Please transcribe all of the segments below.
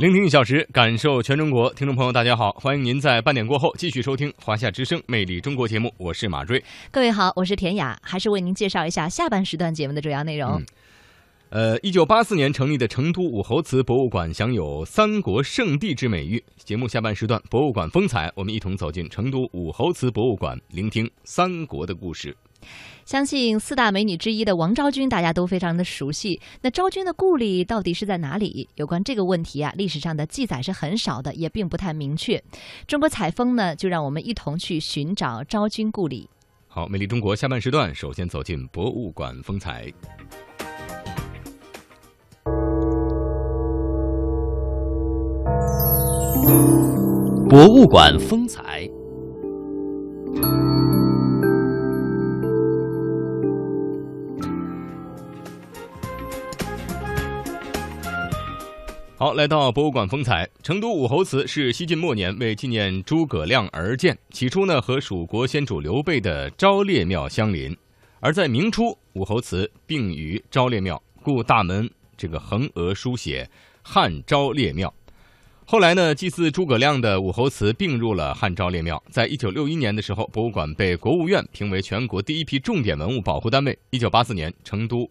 聆听一小时，感受全中国。听众朋友，大家好，欢迎您在半点过后继续收听《华夏之声·魅力中国》节目，我是马追。各位好，我是田雅，还是为您介绍一下下半时段节目的主要内容。呃，一九八四年成立的成都武侯祠博物馆享有“三国圣地”之美誉。节目下半时段，博物馆风采，我们一同走进成都武侯祠博物馆，聆听三国的故事。相信四大美女之一的王昭君，大家都非常的熟悉。那昭君的故里到底是在哪里？有关这个问题啊，历史上的记载是很少的，也并不太明确。中国采风呢，就让我们一同去寻找昭君故里。好，美丽中国下半时段，首先走进博物馆风采。博物馆风采。好，来到博物馆风采。成都武侯祠是西晋末年为纪念诸葛亮而建，起初呢和蜀国先主刘备的昭烈庙相邻，而在明初武侯祠并于昭烈庙，故大门这个横额书写“汉昭烈庙”。后来呢，祭祀诸葛亮的武侯祠并入了汉昭烈庙。在一九六一年的时候，博物馆被国务院评为全国第一批重点文物保护单位。一九八四年，成都。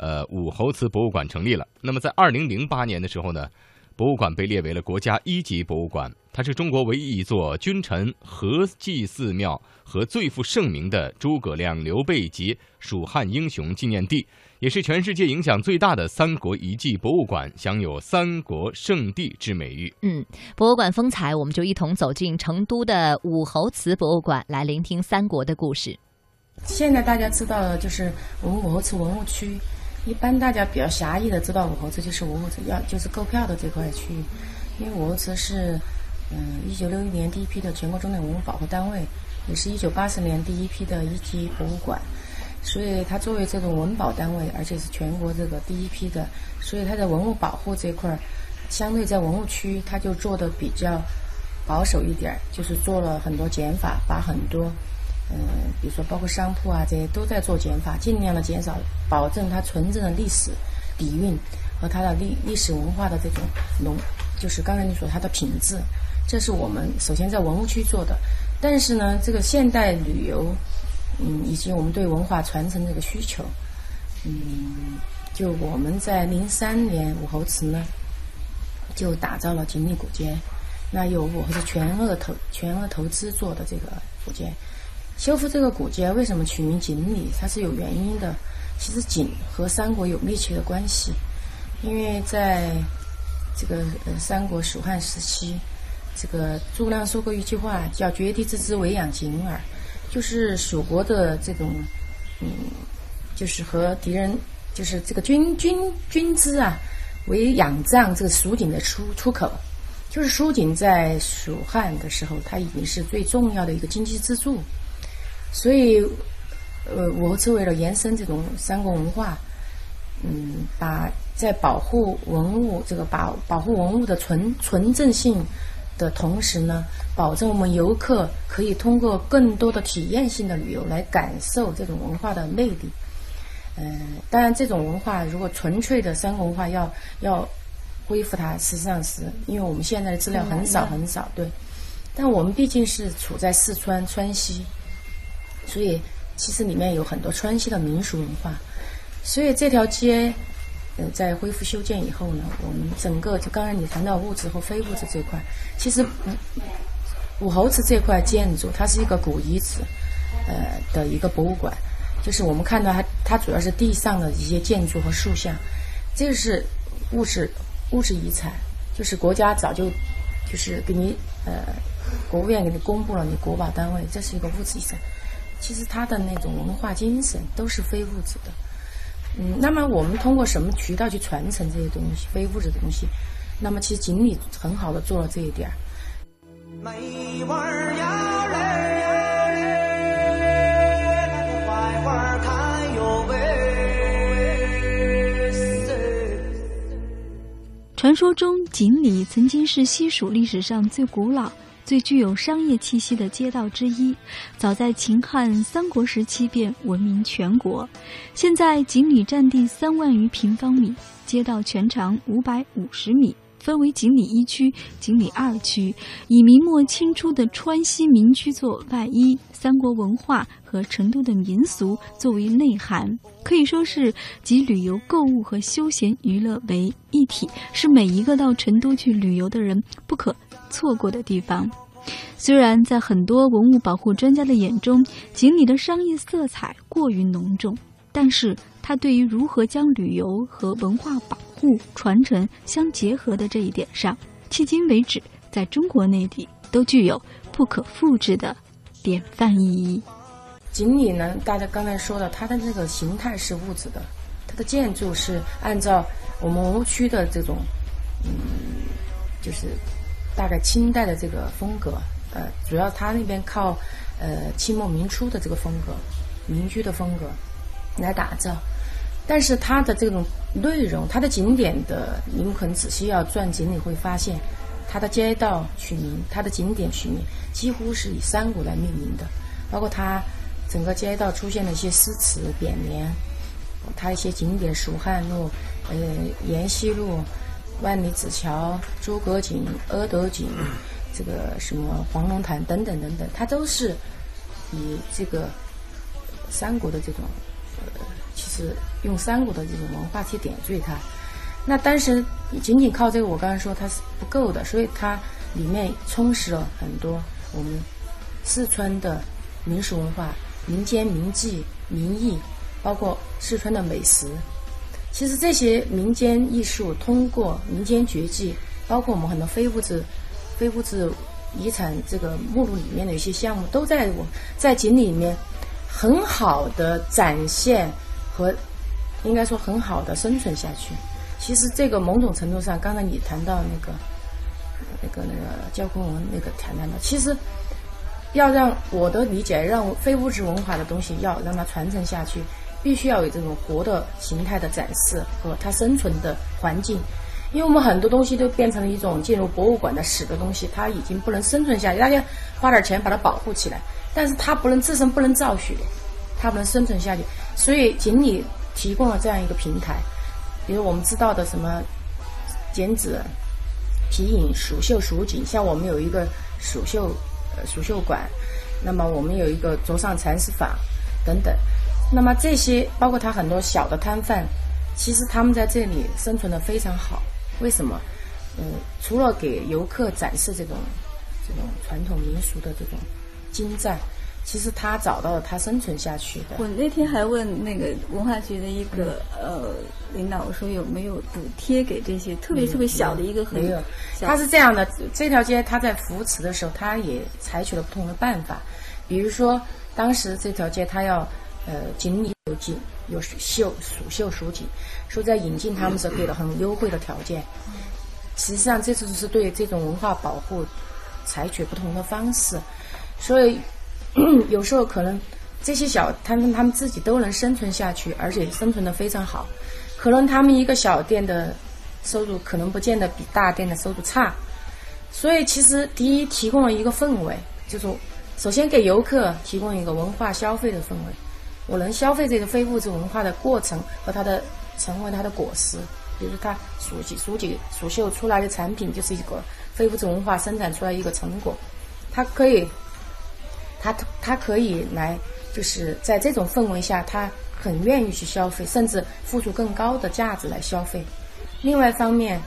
呃，武侯祠博物馆成立了。那么，在二零零八年的时候呢，博物馆被列为了国家一级博物馆。它是中国唯一一座君臣合祭寺庙和最负盛名的诸葛亮、刘备及蜀汉英雄纪念地，也是全世界影响最大的三国遗迹博物馆，享有“三国圣地”之美誉。嗯，博物馆风采，我们就一同走进成都的武侯祠博物馆，来聆听三国的故事。现在大家知道的就是我们武侯祠文物区。一般大家比较狭义的知道武侯祠就是武侯祠要就是购票的这块区域，因为武侯祠是嗯一九六一年第一批的全国重点文物保护单位，也是一九八四年第一批的一级博物馆，所以它作为这种文保单位，而且是全国这个第一批的，所以它在文物保护这块，相对在文物区它就做的比较保守一点，就是做了很多减法，把很多。嗯，比如说包括商铺啊这些都在做减法，尽量的减少，保证它纯正的历史底蕴和它的历历史文化的这种浓，就是刚才你说它的品质，这是我们首先在文物区做的。但是呢，这个现代旅游，嗯，以及我们对文化传承这个需求，嗯，就我们在零三年武侯祠呢，就打造了锦里古街，那由我是全额投全额投资做的这个古街。修复这个古街为什么取名锦里？它是有原因的。其实锦和三国有密切的关系，因为在这个呃三国蜀汉时期，这个诸葛亮说过一句话，叫“绝地之资，唯养锦耳”，就是蜀国的这种嗯，就是和敌人就是这个军军军资啊，为仰仗这个蜀锦的出出口，就是蜀锦在蜀汉的时候，它已经是最重要的一个经济支柱。所以，呃，我是为了延伸这种三国文化，嗯，把在保护文物这个保保护文物的纯纯正性的同时呢，保证我们游客可以通过更多的体验性的旅游来感受这种文化的魅力。嗯，当然，这种文化如果纯粹的三国文化要要恢复它，实际上是因为我们现在的资料很少很少，对。但我们毕竟是处在四川川西。所以，其实里面有很多川西的民俗文化。所以这条街，呃，在恢复修建以后呢，我们整个就刚才你谈到物质和非物质这块，其实武侯祠这块建筑，它是一个古遗址，呃的一个博物馆。就是我们看到它，它主要是地上的一些建筑和塑像，这个是物质物质遗产，就是国家早就就是给你呃，国务院给你公布了你国保单位，这是一个物质遗产。其实它的那种文化精神都是非物质的，嗯，那么我们通过什么渠道去传承这些东西，非物质的东西？那么其实锦鲤很好的做了这一点。传说中，锦鲤曾经是西蜀历史上最古老。最具有商业气息的街道之一，早在秦汉三国时期便闻名全国。现在锦里占地三万余平方米，街道全长五百五十米，分为锦里一区、锦里二区，以明末清初的川西民居作外衣，三国文化和成都的民俗作为内涵，可以说是集旅游、购物和休闲娱乐为一体，是每一个到成都去旅游的人不可错过的地方。虽然在很多文物保护专家的眼中，锦里的商业色彩过于浓重，但是它对于如何将旅游和文化保护传承相结合的这一点上，迄今为止，在中国内地都具有不可复制的典范意义。锦里呢，大家刚才说的，它的这个形态是物质的，它的建筑是按照我们文物区的这种，嗯，就是大概清代的这个风格，呃，主要它那边靠呃清末民初的这个风格，民居的风格来打造。但是它的这种内容，它的景点的，你们可能仔细要转景，你会发现，它的街道取名，它的景点取名，几乎是以山谷来命名的。包括它整个街道出现了一些诗词匾联，它一些景点，蜀汉路、呃延西路、万里子桥、诸葛井、阿斗井，这个什么黄龙潭等等等等，它都是以这个三国的这种。呃其实用三国的这种文化去点缀它，那但是仅仅靠这个，我刚才说它是不够的，所以它里面充实了很多我们四川的民俗文化、民间名妓、民艺，包括四川的美食。其实这些民间艺术通过民间绝技，包括我们很多非物质、非物质遗产这个目录里面的一些项目，都在我在锦里面很好的展现。和应该说很好的生存下去。其实这个某种程度上，刚才你谈到那个那个那个焦坤文那个谈谈的，其实要让我的理解，让非物质文化的东西要让它传承下去，必须要有这种活的形态的展示和它生存的环境。因为我们很多东西都变成了一种进入博物馆的死的东西，它已经不能生存下去。大家花点钱把它保护起来，但是它不能自身不能造血，它不能生存下去。所以锦里提供了这样一个平台，比如我们知道的什么剪纸、皮影、蜀绣、蜀锦，像我们有一个蜀绣呃蜀绣馆，那么我们有一个桌上禅师坊等等，那么这些包括他很多小的摊贩，其实他们在这里生存的非常好。为什么？嗯，除了给游客展示这种这种传统民俗的这种精湛。其实他找到了他生存下去的。我那天还问那个文化局的一个呃领导，我说有没有补贴给这些特别特别小的一个？没有，他是这样的，这条街他在扶持的时候，他也采取了不同的办法。比如说，当时这条街他要呃锦里有锦有绣蜀绣蜀锦，说在引进他们时候给了很优惠的条件。实际上，这次是对这种文化保护采取不同的方式，所以。有时候可能这些小摊贩他们自己都能生存下去，而且生存的非常好。可能他们一个小店的收入可能不见得比大店的收入差。所以其实第一提供了一个氛围，就是首先给游客提供一个文化消费的氛围。我能消费这个非物质文化的过程和它的成为它的果实，比如它蜀锦、蜀锦、蜀绣出来的产品就是一个非物质文化生产出来一个成果，它可以。它它可以来，就是在这种氛围下，它很愿意去消费，甚至付出更高的价值来消费。另外一方面，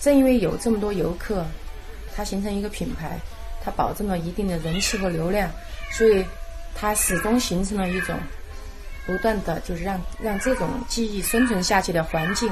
正因为有这么多游客，它形成一个品牌，它保证了一定的人气和流量，所以它始终形成了一种不断的就是让让这种记忆生存下去的环境。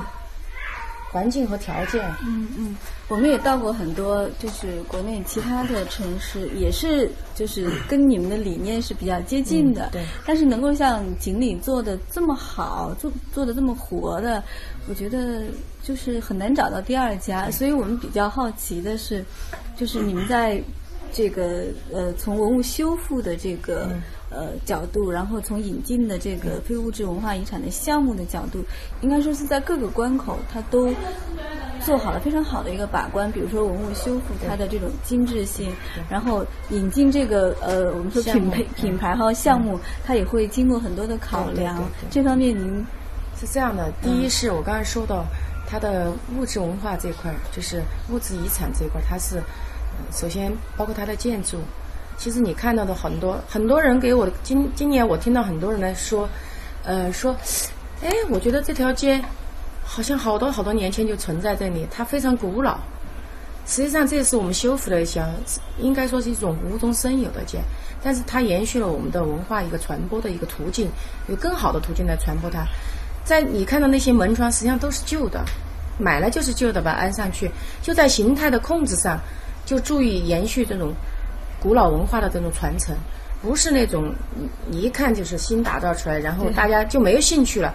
环境和条件，嗯嗯，我们也到过很多，就是国内其他的城市，也是就是跟你们的理念是比较接近的，对。但是能够像锦鲤做的这么好，做做的这么活的，我觉得就是很难找到第二家。所以我们比较好奇的是，就是你们在这个呃从文物修复的这个。呃，角度，然后从引进的这个非物质文化遗产的项目的角度，应该说是在各个关口，它都做好了非常好的一个把关。比如说文物修复它的这种精致性，然后引进这个呃，我们说品牌品牌和项目，它也会经过很多的考量。这方面您是这样的：第一是我刚才说到，它的物质文化这块儿，就是物质遗产这块儿，它是呃首先包括它的建筑。其实你看到的很多很多人给我今今年我听到很多人来说，呃说，哎，我觉得这条街好像好多好多年前就存在这里，它非常古老。实际上，这是我们修复的一条，应该说是一种无中生有的街，但是它延续了我们的文化一个传播的一个途径，有更好的途径来传播它。在你看到那些门窗，实际上都是旧的，买了就是旧的，把它安上去，就在形态的控制上，就注意延续这种古老文化的这种传承，不是那种一看就是新打造出来，然后大家就没有兴趣了。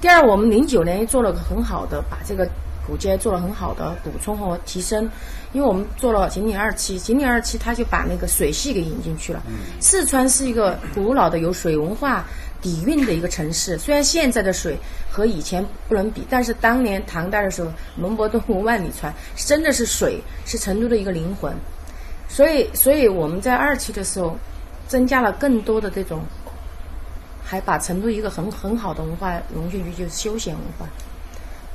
第二，我们零九年做了个很好的，把这个古街做了很好的补充和提升，因为我们做了锦岭二期，锦岭二期它就把那个水系给引进去了。四川是一个古老的有水文化底蕴的一个城市，虽然现在的水和以前不能比，但是当年唐代的时候，门泊东吴万里船，真的是水是成都的一个灵魂。所以，所以我们在二期的时候，增加了更多的这种，还把成都一个很很好的文化融进去，就是休闲文化。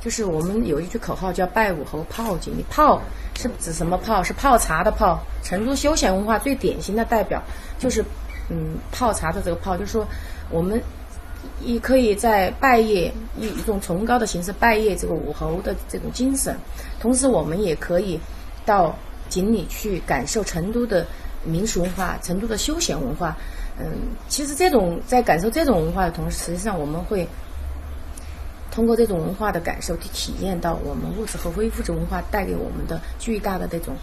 就是我们有一句口号叫“拜武侯泡锦鲤”，泡是指什么泡？是泡茶的泡。成都休闲文化最典型的代表就是，嗯，泡茶的这个泡，就是说我们也可以在拜谒以一种崇高的形式拜谒这个武侯的这种精神，同时我们也可以到锦里去感受成都的民俗文化、成都的休闲文化。嗯，其实这种在感受这种文化的同时，实际上我们会通过这种文化的感受，去体验到我们物质和非物质文化带给我们的巨大的这种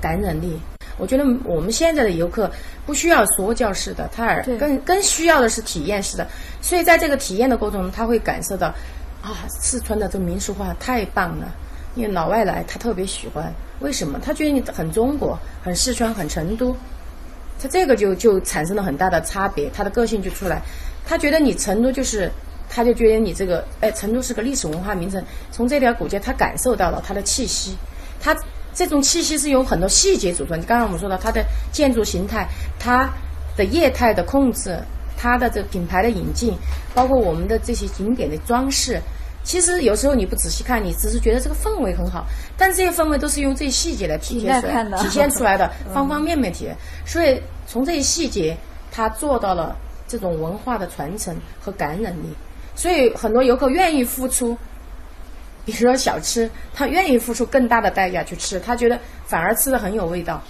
感染力。我觉得我们现在的游客不需要说教式的，他而更更需要的是体验式的。所以在这个体验的过程中，他会感受到啊，四川的这个民俗化太棒了。因为老外来，他特别喜欢，为什么？他觉得你很中国，很四川，很成都。他这个就就产生了很大的差别，他的个性就出来。他觉得你成都就是，他就觉得你这个，哎，成都是个历史文化名城。从这条古街，他感受到了它的气息，它这种气息是由很多细节组成。刚刚我们说到它的建筑形态，它的业态的控制，它的这个品牌的引进，包括我们的这些景点的装饰。其实有时候你不仔细看，你只是觉得这个氛围很好，但是这些氛围都是用这些细节来体现出来应该看的体现出来的，方方面面体现。所以从这些细节，他做到了这种文化的传承和感染力。所以很多游客愿意付出，比如说小吃，他愿意付出更大的代价去吃，他觉得反而吃的很有味道。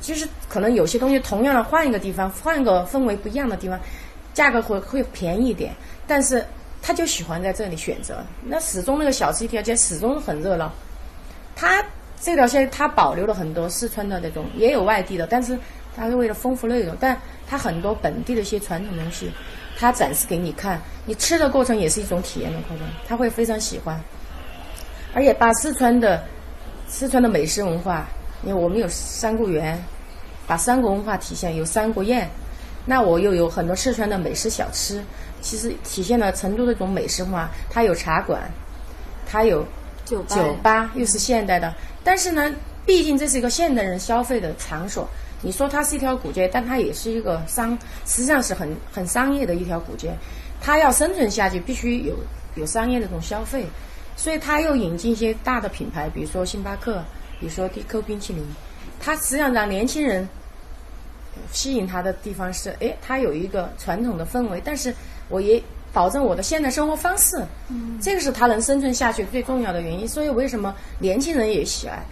其实可能有些东西同样的换一个地方，换个氛围不一样的地方，价格会会便宜一点，但是他就喜欢在这里选择。那始终那个小吃一条街始终很热闹，他这条线他保留了很多四川的那种，也有外地的，但是他是为了丰富内容，但他很多本地的一些传统东西，他展示给你看，你吃的过程也是一种体验的过程，他会非常喜欢。而且把四川的四川的美食文化，因为我们有三国园，把三国文化体现有三国宴，那我又有很多四川的美食小吃，其实体现了成都的这种美食文化，它有茶馆，它有酒吧酒吧又是现代的，但是呢，毕竟这是一个现代人消费的场所。你说它是一条古街，但它也是一个商，实际上是很很商业的一条古街。它要生存下去，必须有有商业的这种消费，所以它又引进一些大的品牌，比如说星巴克，比如说 DQ 冰淇淋。它实际上让年轻人吸引他的地方是，哎，他有一个传统的氛围，但是我也保证我的现代生活方式，嗯，这个是他能生存下去最重要的原因。所以为什么年轻人也喜爱？